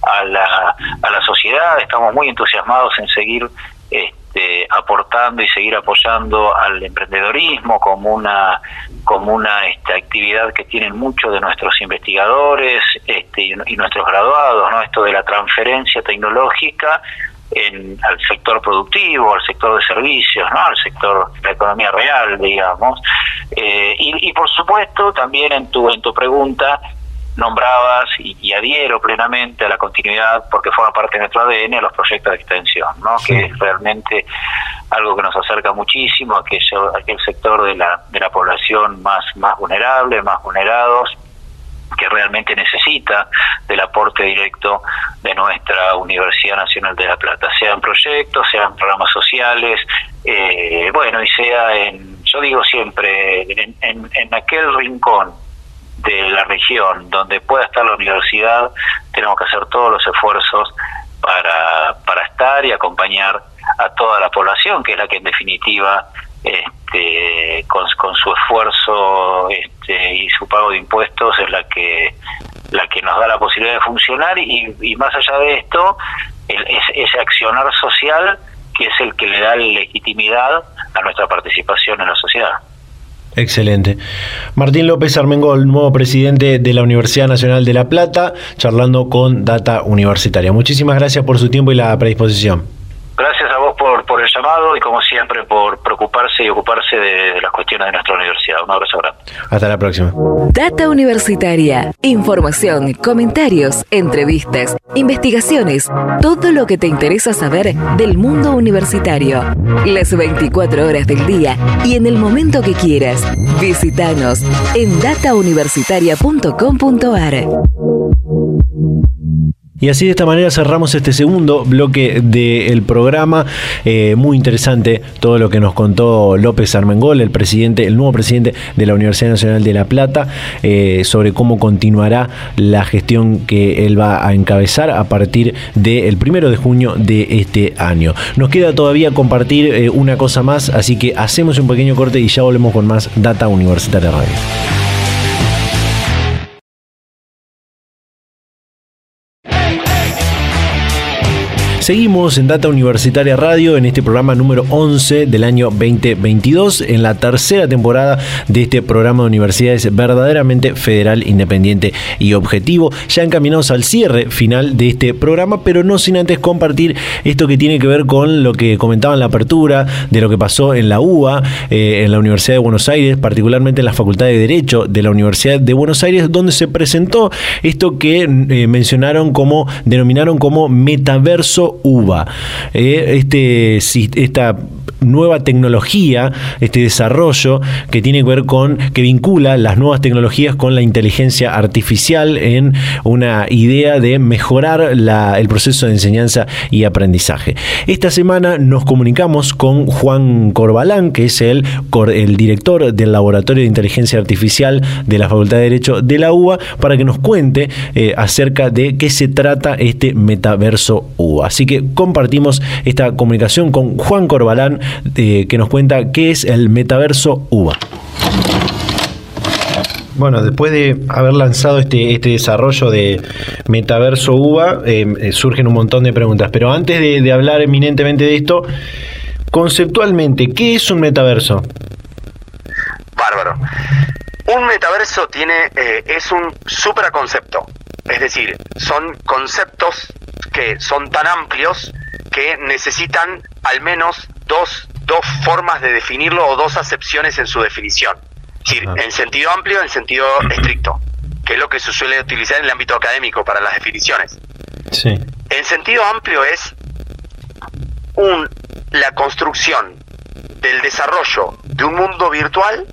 a la, a la sociedad. Estamos muy entusiasmados en seguir este, aportando y seguir apoyando al emprendedorismo como una como una este, actividad que tienen muchos de nuestros investigadores este, y, nuestros graduados, ¿no? Esto de la transferencia tecnológica en, al sector productivo, al sector de servicios, ¿no? al sector de la economía real, digamos. Eh, y, y, por supuesto, también en tu, en tu pregunta, nombrabas y, adhiero plenamente a la continuidad porque forma parte de nuestro ADN a los proyectos de extensión, ¿no? que es realmente algo que nos acerca muchísimo a aquello, aquel sector de la, de la población más, más vulnerable, más vulnerados, que realmente necesita del aporte directo de nuestra Universidad Nacional de La Plata, sean proyectos, sean programas sociales, eh, bueno, y sea en, yo digo siempre, en, en, en aquel rincón de la región donde pueda estar la universidad, tenemos que hacer todos los esfuerzos para, para estar y acompañar a toda la población, que es la que en definitiva este, con, su esfuerzo este, y su pago de impuestos es la que la que nos da la posibilidad de funcionar y, más allá de esto el, ese accionar social que es el que le da legitimidad a nuestra participación en la sociedad. Excelente. Martín López Armengol, nuevo presidente de la Universidad Nacional de La Plata, charlando con Data Universitaria. Muchísimas gracias por su tiempo y la predisposición. Gracias a vos por, por el llamado y como siempre por preocuparse y ocuparse de, las cuestiones de nuestra universidad. Un abrazo grande. Hasta la próxima. Data Universitaria. Información, comentarios, entrevistas, investigaciones, todo lo que te interesa saber del mundo universitario. Las 24 horas del día y en el momento que quieras. Visítanos en datauniversitaria.com.ar. Y así de esta manera cerramos este segundo bloque del programa. Eh, muy interesante todo lo que nos contó López Armengol, el presidente, el nuevo presidente de la Universidad Nacional de La Plata, eh, sobre cómo continuará la gestión que él va a encabezar a partir del primero de junio de este año. Nos queda todavía compartir eh, una cosa más, así que hacemos un pequeño corte y ya volvemos con más Data Universitaria Radio. Seguimos en Data Universitaria Radio en este programa número 11 del año 2022, en la tercera temporada de este programa de universidades verdaderamente federal, independiente y objetivo. Ya encaminados al cierre final de este programa, pero no sin antes compartir esto que tiene que ver con lo que comentaba en la apertura, de lo que pasó en la UBA, eh, en la Universidad de Buenos Aires, particularmente en la Facultad de Derecho de la Universidad de Buenos Aires, donde se presentó esto que eh, mencionaron como, denominaron como metaverso UVA. Eh, este, esta nueva tecnología, este desarrollo que tiene que ver con, que vincula las nuevas tecnologías con la inteligencia artificial en una idea de mejorar el proceso de enseñanza y aprendizaje. Esta semana nos comunicamos con Juan Corbalán, que es el, el director del Laboratorio de Inteligencia Artificial de la Facultad de Derecho de la UBA, para que nos cuente eh, acerca de qué se trata este metaverso UBA. Que compartimos esta comunicación con Juan Corbalán, eh, que nos cuenta qué es el metaverso UBA. Bueno, después de haber lanzado este, este desarrollo de Metaverso UBA, eh, eh, surgen un montón de preguntas. Pero antes de, hablar eminentemente de esto, conceptualmente, ¿qué es un metaverso? Bárbaro. Un metaverso tiene, es un supraconcepto. Es decir, son conceptos que son tan amplios que necesitan al menos dos, dos formas de definirlo o dos acepciones en su definición. Es decir, en sentido amplio en sentido estricto, que es lo que se suele utilizar en el ámbito académico para las definiciones. Sí. En sentido amplio es un, la construcción del desarrollo de un mundo virtual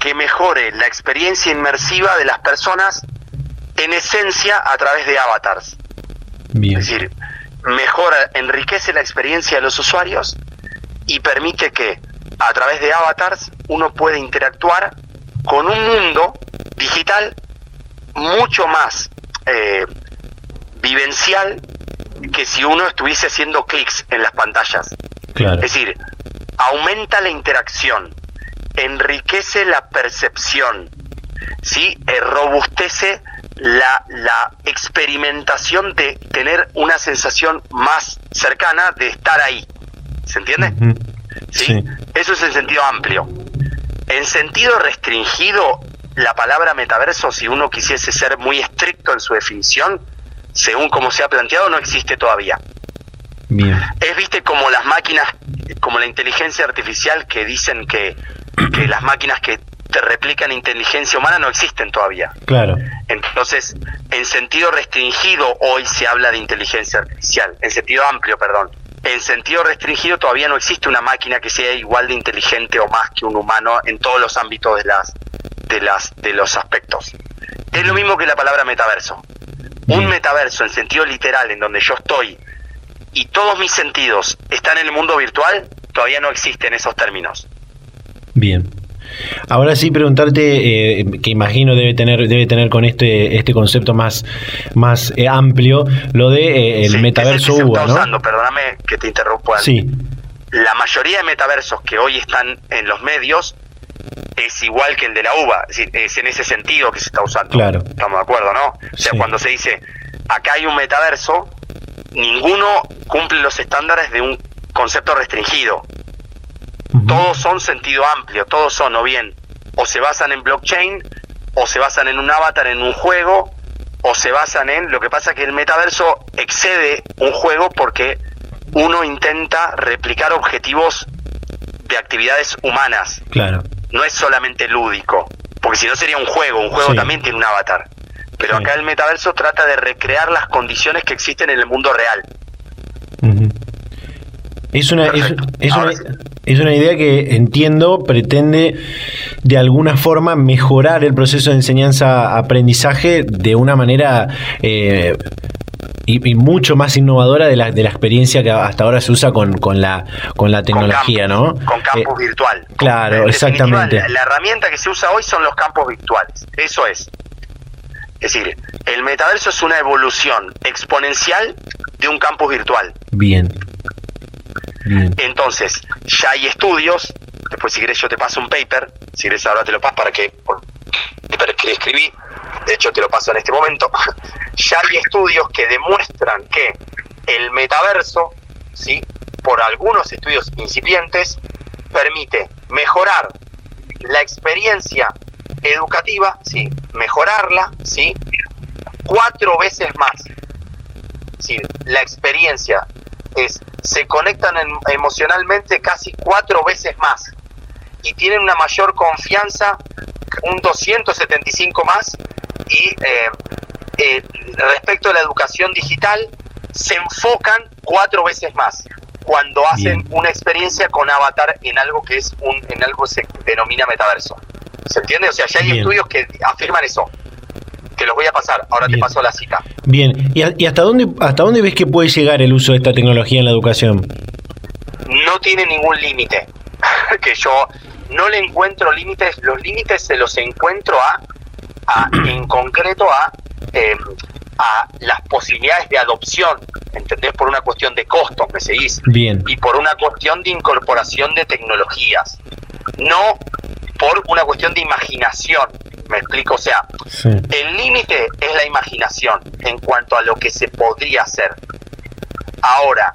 que mejore la experiencia inmersiva de las personas en esencia a través de avatars. Es decir, mejora, enriquece la experiencia de los usuarios y permite que a través de avatars uno puede interactuar con un mundo digital mucho más eh, vivencial que si uno estuviese haciendo clics en las pantallas. Claro. Es decir, aumenta la interacción, enriquece la percepción, ¿sí? Eh, robustece la, la experimentación de tener una sensación más cercana de estar ahí. ¿Se entiende? Sí. Eso es en sentido amplio. En sentido restringido, la palabra metaverso, si uno quisiese ser muy estricto en su definición, según como se ha planteado, no existe todavía. Bien. Es, viste, como las máquinas, como la inteligencia artificial que dicen que, que las máquinas que te replican inteligencia humana no existen todavía. Claro. Entonces, en sentido restringido, hoy se habla de inteligencia artificial. En sentido amplio, perdón. En sentido restringido, todavía no existe una máquina que sea igual de inteligente o más que un humano en todos los ámbitos de las de las de los aspectos. Es lo mismo que la palabra metaverso. Un metaverso en sentido literal, en donde yo estoy y todos mis sentidos están en el mundo virtual, todavía no existen esos términos. Bien. Ahora sí preguntarte, eh, que imagino debe tener, debe tener con este, este concepto más, más eh, amplio, lo de eh, el Sí, metaverso es el que se está ¿no? usando, perdóname que te interrumpa. Sí, la mayoría de metaversos que hoy están en los medios es igual que el de la UBA, es, decir, es en ese sentido que se está usando. Claro. Estamos de acuerdo, ¿no? O sea, Sí. cuando se dice, acá hay un metaverso, ninguno cumple los estándares de un concepto restringido. Todos son sentido amplio, todos son o bien, o se basan en blockchain, o se basan en un avatar en un juego, o se basan en... Lo que pasa es que el metaverso excede un juego porque uno intenta replicar objetivos de actividades humanas, claro. no es solamente lúdico, porque si no sería un juego, un juego Sí. también tiene un avatar. Pero Sí. acá el metaverso trata de recrear las condiciones que existen en el mundo real. Es una, es, es. Es una idea que entiendo pretende de alguna forma mejorar el proceso de enseñanza-aprendizaje de una manera eh, y, y mucho más innovadora de la, de la experiencia que hasta ahora se usa con, con, la, con la tecnología, con ¿no? Con campus Eh, virtual. claro, En exactamente. La, la herramienta que se usa hoy son los campos virtuales. Eso es. Es decir, el metaverso es una evolución exponencial de un campus virtual. Bien. Entonces, ya hay estudios, después si querés yo te paso un paper, si querés ahora te lo paso para que, paper que escribí, de hecho te lo paso en este momento, ya hay estudios que demuestran que el metaverso, ¿sí? por algunos estudios incipientes, permite mejorar la experiencia educativa, ¿sí? mejorarla, ¿sí? cuatro veces más. Sí, la experiencia es, se conectan en- emocionalmente casi cuatro veces más y tienen una mayor confianza, un 275 más, y eh, eh, respecto a la educación digital, se enfocan cuatro veces más cuando hacen Bien. una experiencia con avatar en algo que es un en algo que se denomina metaverso. ¿Se entiende? O sea, ya hay Bien. estudios que afirman eso. Que los voy a pasar, ahora Bien. te paso la cita. Bien. ¿Y, a- y hasta, dónde, hasta dónde ves que puede llegar el uso de esta tecnología en la educación? no tiene ningún límite. que yo no le encuentro límites, los límites se los encuentro a, a en concreto a, eh, a las posibilidades de adopción, ¿entendés? Por una cuestión de costo, me seguís, Bien. y por una cuestión de incorporación de tecnologías, no por una cuestión de imaginación, me explico, o sea, Sí. el límite es la imaginación en cuanto a lo que se podría hacer. Ahora,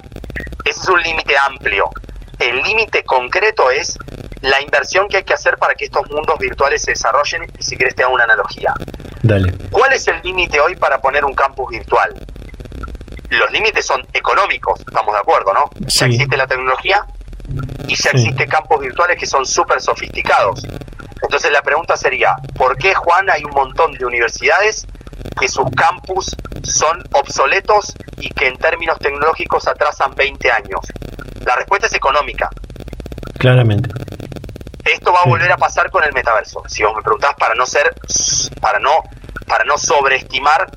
ese es un límite amplio. El límite concreto es la inversión que hay que hacer para que estos mundos virtuales se desarrollen y si quieres te hago una analogía. Dale. ¿Cuál es el límite hoy para poner un campus virtual? Los límites son económicos, estamos de acuerdo, ¿no? Ya Sí. existe la tecnología y ya Sí. existen campos virtuales que son súper sofisticados. Entonces la pregunta sería, ¿por qué, Juan, hay un montón de universidades que sus campus son obsoletos y que en términos tecnológicos atrasan 20 años? La respuesta es económica. Claramente. Esto va a volver a pasar con el metaverso. Si vos me preguntás para no ser, para no, para no sobreestimar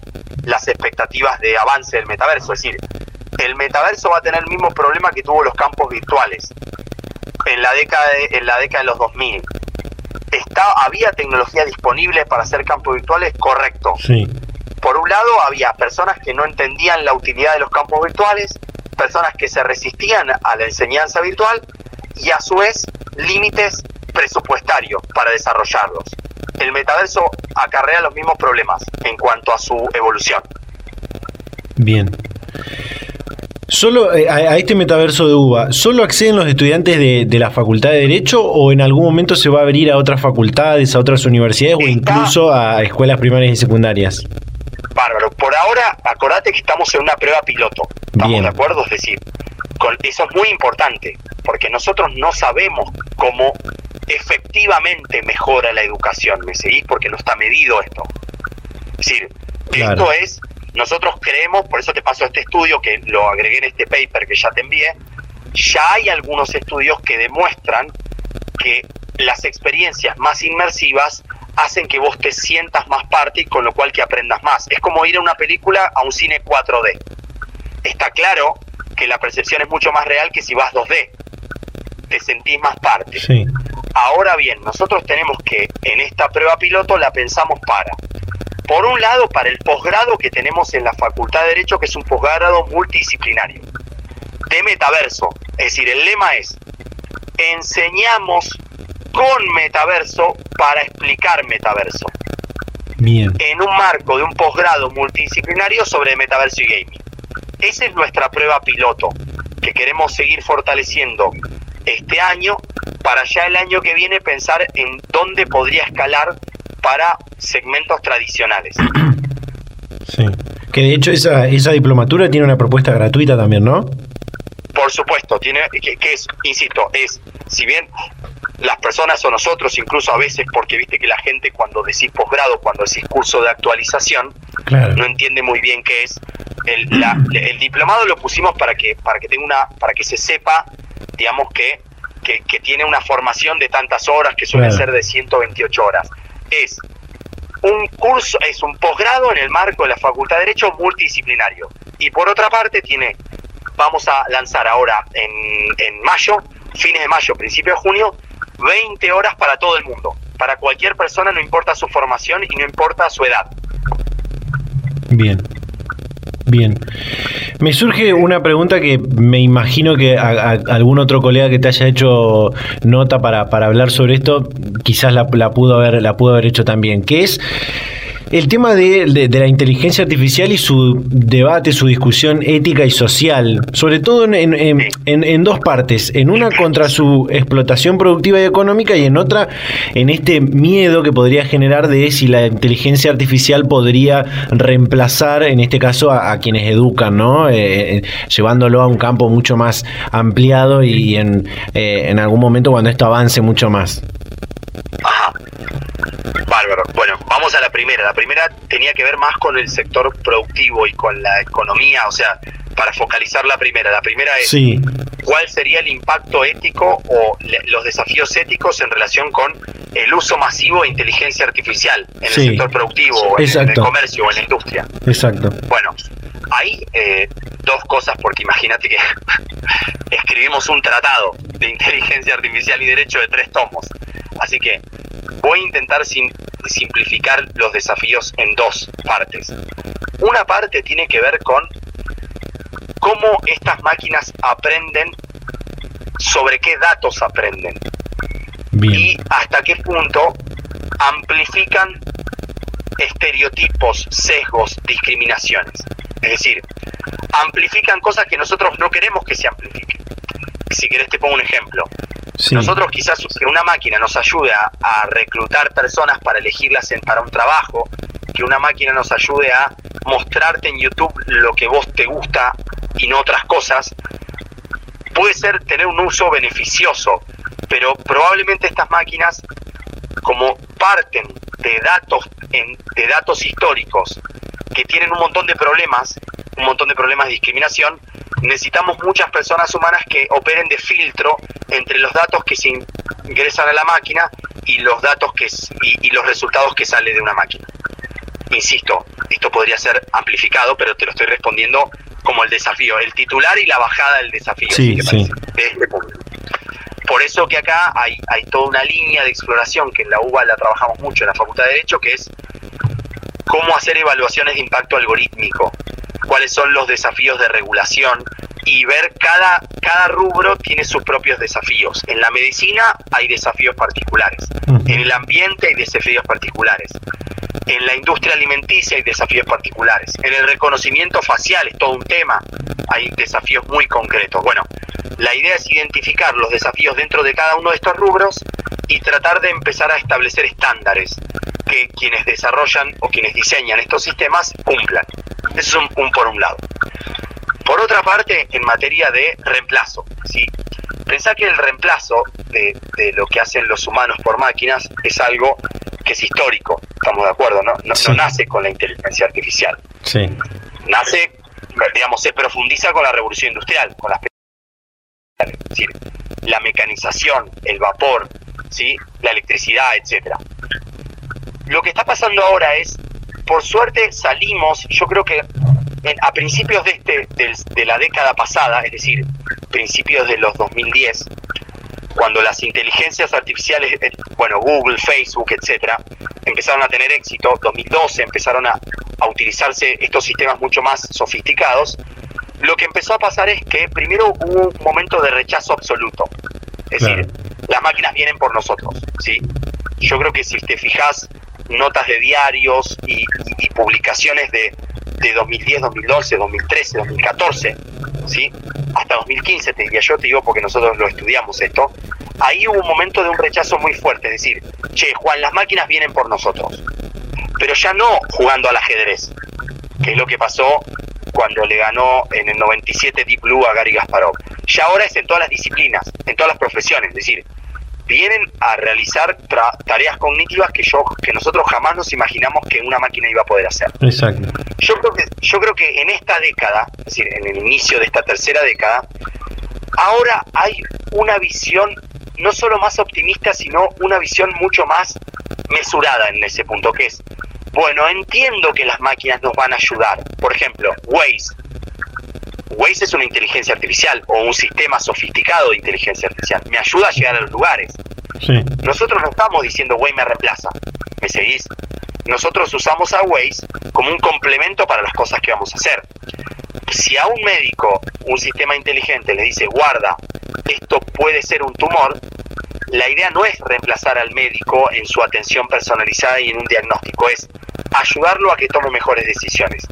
las expectativas de avance del metaverso, es decir, el metaverso va a tener el mismo problema que tuvo los campos virtuales en la década de, en la década de los 2000. Está, había tecnología disponible para hacer campos virtuales, correcto. Sí. Por un lado lado había personas que no entendían la utilidad de los campos virtuales, personas que se resistían a la enseñanza virtual y a su vez límites presupuestarios para desarrollarlos. El metaverso acarrea los mismos problemas en cuanto a su evolución. Bien. Solo eh, a, este metaverso de UBA, ¿solo acceden los estudiantes de, la Facultad de Derecho o en algún momento se va a abrir a otras facultades, a otras universidades o incluso a escuelas primarias y secundarias? Bárbaro. Por ahora, acordate que estamos en una prueba piloto. ¿Estamos de acuerdo? Es decir, con, eso es muy importante, porque nosotros no sabemos cómo efectivamente mejora la educación. ¿Me seguís? Porque no está medido esto. Es decir, esto es nosotros creemos, por eso te paso este estudio que lo agregué en este paper que ya te envié, ya hay algunos estudios que demuestran que las experiencias más inmersivas hacen que vos te sientas más parte y con lo cual que aprendas más. Es como ir a una película a un cine 4D. Está claro que la percepción es mucho más real que si vas 2D. Te sentís más parte. Ahora bien, nosotros tenemos que en esta prueba piloto la pensamos para por un lado, para el posgrado que tenemos en la Facultad de Derecho, que es un posgrado multidisciplinario, de metaverso. Es decir, el lema es, enseñamos con metaverso para explicar metaverso. Bien. En un marco de un posgrado multidisciplinario sobre metaverso y gaming. Esa es nuestra prueba piloto, que queremos seguir fortaleciendo este año para ya el año que viene pensar en dónde podría escalar para segmentos tradicionales. Sí. Que de hecho esa, esa diplomatura tiene una propuesta gratuita también, ¿no? Por supuesto, tiene que, es, insisto, es, si bien las personas o nosotros, incluso a veces, porque viste que la gente cuando decís posgrado, cuando decís curso de actualización, no entiende muy bien qué es. El, el diplomado lo pusimos para que, para que tenga una, para que se sepa, digamos que, que, tiene una formación de tantas horas, que suele ser de 128 horas es un curso, es un posgrado en el marco de la Facultad de Derecho multidisciplinario. Y por otra parte tiene, vamos a lanzar ahora en, en mayo, fines de mayo, principio de junio, 20 horas para todo el mundo. Para cualquier persona, no importa su formación y no importa su edad. Bien. Bien. Me surge una pregunta que me imagino que algún otro colega que te haya hecho nota para, para hablar sobre esto, quizás la, la, pudo haber, la pudo haber hecho también, que es el tema de, la inteligencia artificial y su debate, su discusión ética y social, sobre todo en, dos partes, en una contra su explotación productiva y económica y en otra en este miedo que podría generar de si la inteligencia artificial podría reemplazar, en este caso, a, quienes educan, ¿no? Eh, eh, llevándolo a un campo mucho más ampliado y en, eh, en algún momento cuando esto avance mucho más. Bárbaro. Bueno, vamos a la primera. La primera tenía que ver más con el sector productivo y con la economía, o sea, para focalizar la primera. La primera es cuál sería el impacto ético o los desafíos éticos en relación con el uso masivo de inteligencia artificial en el sector productivo, en, el comercio o en la industria. Exacto. Bueno, hay eh, dos cosas, porque imagínate que escribimos un tratado de inteligencia artificial y derecho de tres tomos. Así que voy a intentar simplificar los desafíos en dos partes. Una parte tiene que ver con cómo estas máquinas aprenden, sobre qué datos aprenden y hasta qué punto amplifican estereotipos, sesgos, discriminaciones. Es decir, amplifican cosas que nosotros no queremos que se amplifiquen. Si querés te pongo un ejemplo. Nosotros quizás que una máquina nos ayude a, reclutar personas para elegirlas para un trabajo, que una máquina nos ayude a mostrarte en YouTube lo que vos te gusta y no otras cosas, puede ser tener un uso beneficioso, pero probablemente estas máquinas, como parten de datos, de datos históricos que tienen un montón de problemas, un montón de problemas de discriminación, necesitamos muchas personas humanas que operen de filtro entre los datos que se ingresan a la máquina y los datos que y, los resultados que salen de una máquina. Insisto, esto podría ser amplificado, pero te lo estoy respondiendo como el desafío, el titular y la bajada del desafío sí, sí. de este punto. Por eso que acá hay, hay toda una línea de exploración que en la UBA la trabajamos mucho en la Facultad de Derecho, que es cómo hacer evaluaciones de impacto algorítmico, cuáles son los desafíos de regulación y ver cada, cada rubro tiene sus propios desafíos. En la medicina hay desafíos particulares, en el ambiente hay desafíos particulares, en la industria alimenticia hay desafíos particulares, en el reconocimiento facial es todo un tema, hay desafíos muy concretos. Bueno, la idea es identificar los desafíos dentro de cada uno de estos rubros y tratar de empezar a establecer estándares que quienes desarrollan o quienes diseñan estos sistemas cumplan. Eso es un, por un lado. Por otra parte, en materia de reemplazo, ¿sí? pensá que el reemplazo de, lo que hacen los humanos por máquinas es algo que es histórico, estamos de acuerdo, ¿no? No, no nace con la inteligencia artificial. Sí. Nace, digamos, se profundiza con la revolución industrial, con las es decir, la mecanización, el vapor, ¿sí? la electricidad, etcétera. Lo que está pasando ahora es, por suerte salimos, yo creo que a principios de, este, de, la década pasada, es decir, principios de los 2010, cuando las inteligencias artificiales, eh, bueno, Google, Facebook, etcétera, empezaron a tener éxito, 2012 empezaron a, a utilizarse estos sistemas mucho más sofisticados, lo que empezó a pasar es que primero hubo un momento de rechazo absoluto. Es decir, las máquinas vienen por nosotros, ¿sí? Yo creo que si te fijas notas de diarios y, publicaciones de, de 2010, 2012, 2013, 2014, ¿sí? Hasta 2015 te diría yo, te digo porque nosotros lo estudiamos esto, ahí hubo un momento de un rechazo muy fuerte, es decir, che, Juan, las máquinas vienen por nosotros, pero ya no jugando al ajedrez, que es lo que pasó cuando le ganó en el 97 Deep Blue a Gary Gasparov. Ya ahora es en todas las disciplinas, en todas las profesiones, es decir, vienen a realizar tareas cognitivas que yo que nosotros jamás nos imaginamos que una máquina iba a poder hacer. Exacto. Yo creo que yo creo que en esta década, es decir, en el inicio de esta tercera década, ahora hay una visión no solo más optimista, sino una visión mucho más mesurada en ese punto, que es bueno, entiendo que las máquinas nos van a ayudar. Por ejemplo, Waze. Waze es una inteligencia artificial o un sistema sofisticado de inteligencia artificial. Me ayuda a llegar a los lugares. Nosotros no estamos diciendo Waze me reemplaza. ¿Me seguís? Nosotros usamos a Waze como un complemento para las cosas que vamos a hacer. Si a un médico un sistema inteligente le dice, guarda, esto puede ser un tumor, la idea no es reemplazar al médico en su atención personalizada y en un diagnóstico, es ayudarlo a que tome mejores decisiones.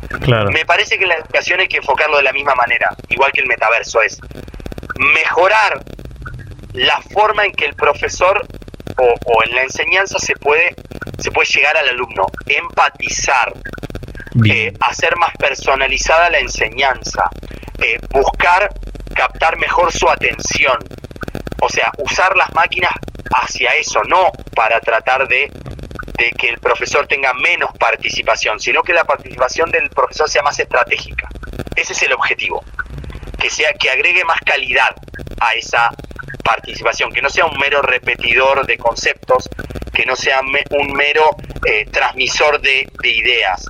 Me parece que la educación hay que enfocarlo de la misma manera, igual que el metaverso, es mejorar la forma en que el profesor o, en la enseñanza se puede, se puede llegar al alumno, empatizar, eh, hacer más personalizada la enseñanza, eh, buscar captar mejor su atención. O sea, usar las máquinas hacia eso, no para tratar de que el profesor tenga menos participación, sino que la participación del profesor sea más estratégica. Ese es el objetivo, que sea que agregue más calidad a esa participación, que no sea un mero repetidor de conceptos, que no sea un mero eh, transmisor de, de ideas,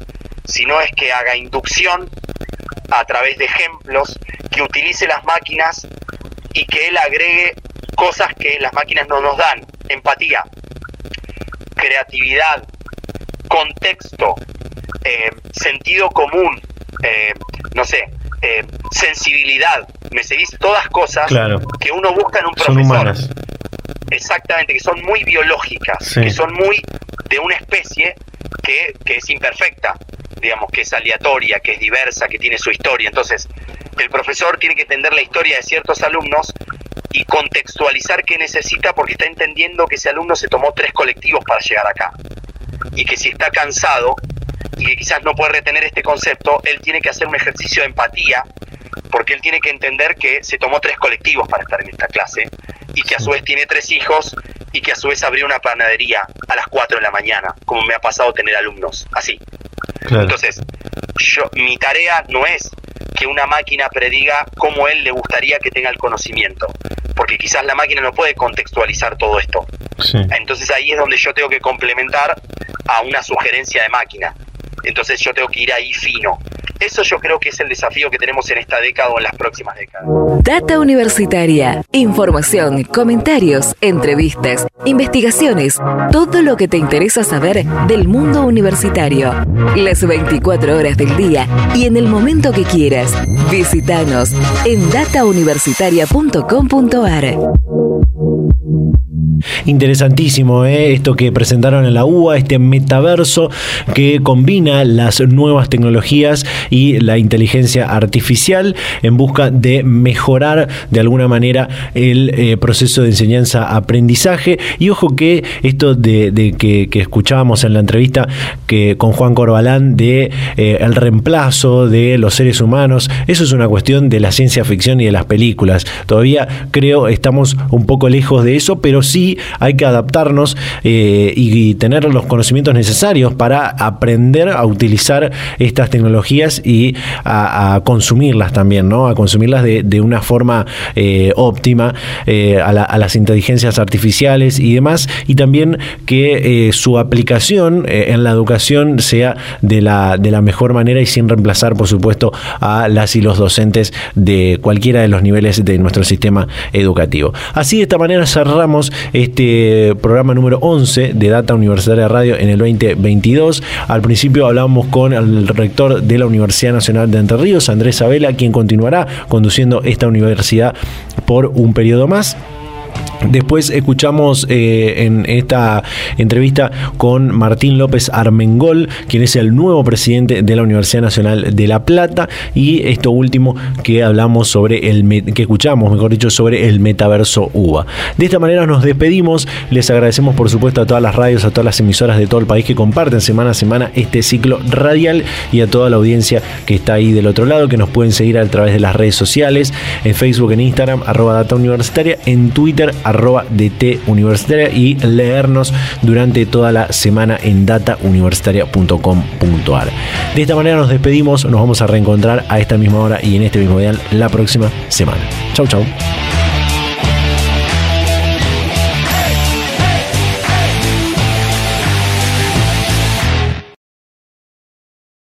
sino es que haga inducción a través de ejemplos, que utilice las máquinas y que él agregue cosas que las máquinas no nos dan, empatía, creatividad, contexto, eh, sentido común, eh, no sé, eh, sensibilidad, me seguís todas cosas que uno busca en un profesor. Son humanas. Exactamente, que son muy biológicas, que son muy de una especie que, que es imperfecta, digamos, que es aleatoria, que es diversa, que tiene su historia. Entonces, el profesor tiene que entender la historia de ciertos alumnos y contextualizar qué necesita porque está entendiendo que ese alumno se tomó tres colectivos para llegar acá. Y que si está cansado y que quizás no puede retener este concepto, él tiene que hacer un ejercicio de empatía porque él tiene que entender que se tomó tres colectivos para estar en esta clase y que a su vez tiene tres hijos y que a su vez abrió una panadería a las 4 de la mañana, como me ha pasado tener alumnos, así. Entonces, yo, mi tarea no es que una máquina prediga cómo él le gustaría que tenga el conocimiento, porque quizás la máquina no puede contextualizar todo esto. Entonces ahí es donde yo tengo que complementar a una sugerencia de máquina. Entonces yo tengo que ir ahí fino. Eso yo creo que es el desafío que tenemos en esta década o en las próximas décadas. Data Universitaria. Información, comentarios, entrevistas, investigaciones, todo lo que te interesa saber del mundo universitario. Las 24 horas del día y en el momento que quieras. Visítanos en datauniversitaria.com.ar. Interesantísimo ¿eh? esto que presentaron en la UA, este metaverso que combina las nuevas tecnologías y la inteligencia artificial en busca de mejorar de alguna manera el eh, proceso de enseñanza-aprendizaje. Y ojo que esto de, que, escuchábamos en la entrevista que con Juan Corbalán de eh, el reemplazo de los seres humanos, eso es una cuestión de la ciencia ficción y de las películas. Todavía creo estamos un poco lejos de eso, pero sí hay que adaptarnos eh, y, tener los conocimientos necesarios para aprender a utilizar estas tecnologías y a, consumirlas también, ¿no? A consumirlas de, una forma eh, óptima eh, a, las inteligencias artificiales y demás, y también que su aplicación en la educación sea de la, de la mejor manera y sin reemplazar, por supuesto, a las y los docentes de cualquiera de los niveles de nuestro sistema educativo. Así de esta manera cerramos este programa número 11 de Data Universitaria Radio en el 2022. Al principio hablamos con el rector de la Universidad Nacional de Entre Ríos, Andrés Abela, quien continuará conduciendo esta universidad por un periodo más. Después escuchamos eh, en esta entrevista con Martín López Armengol, quien es el nuevo presidente de la Universidad Nacional de La Plata, y esto último que hablamos sobre el que escuchamos, mejor dicho, sobre el metaverso UBA. De esta manera nos despedimos, les agradecemos por supuesto a todas las radios, a todas las emisoras de todo el país que comparten semana a semana este ciclo radial y a toda la audiencia que está ahí del otro lado, que nos pueden seguir a través de las redes sociales, en Facebook, en Instagram, arroba data en Twitter, arroba DT Universitaria y leernos durante toda la semana en datauniversitaria.com.ar. De esta manera nos despedimos, nos vamos a reencontrar a esta misma hora y en este mismo día la próxima semana. Chau, chau.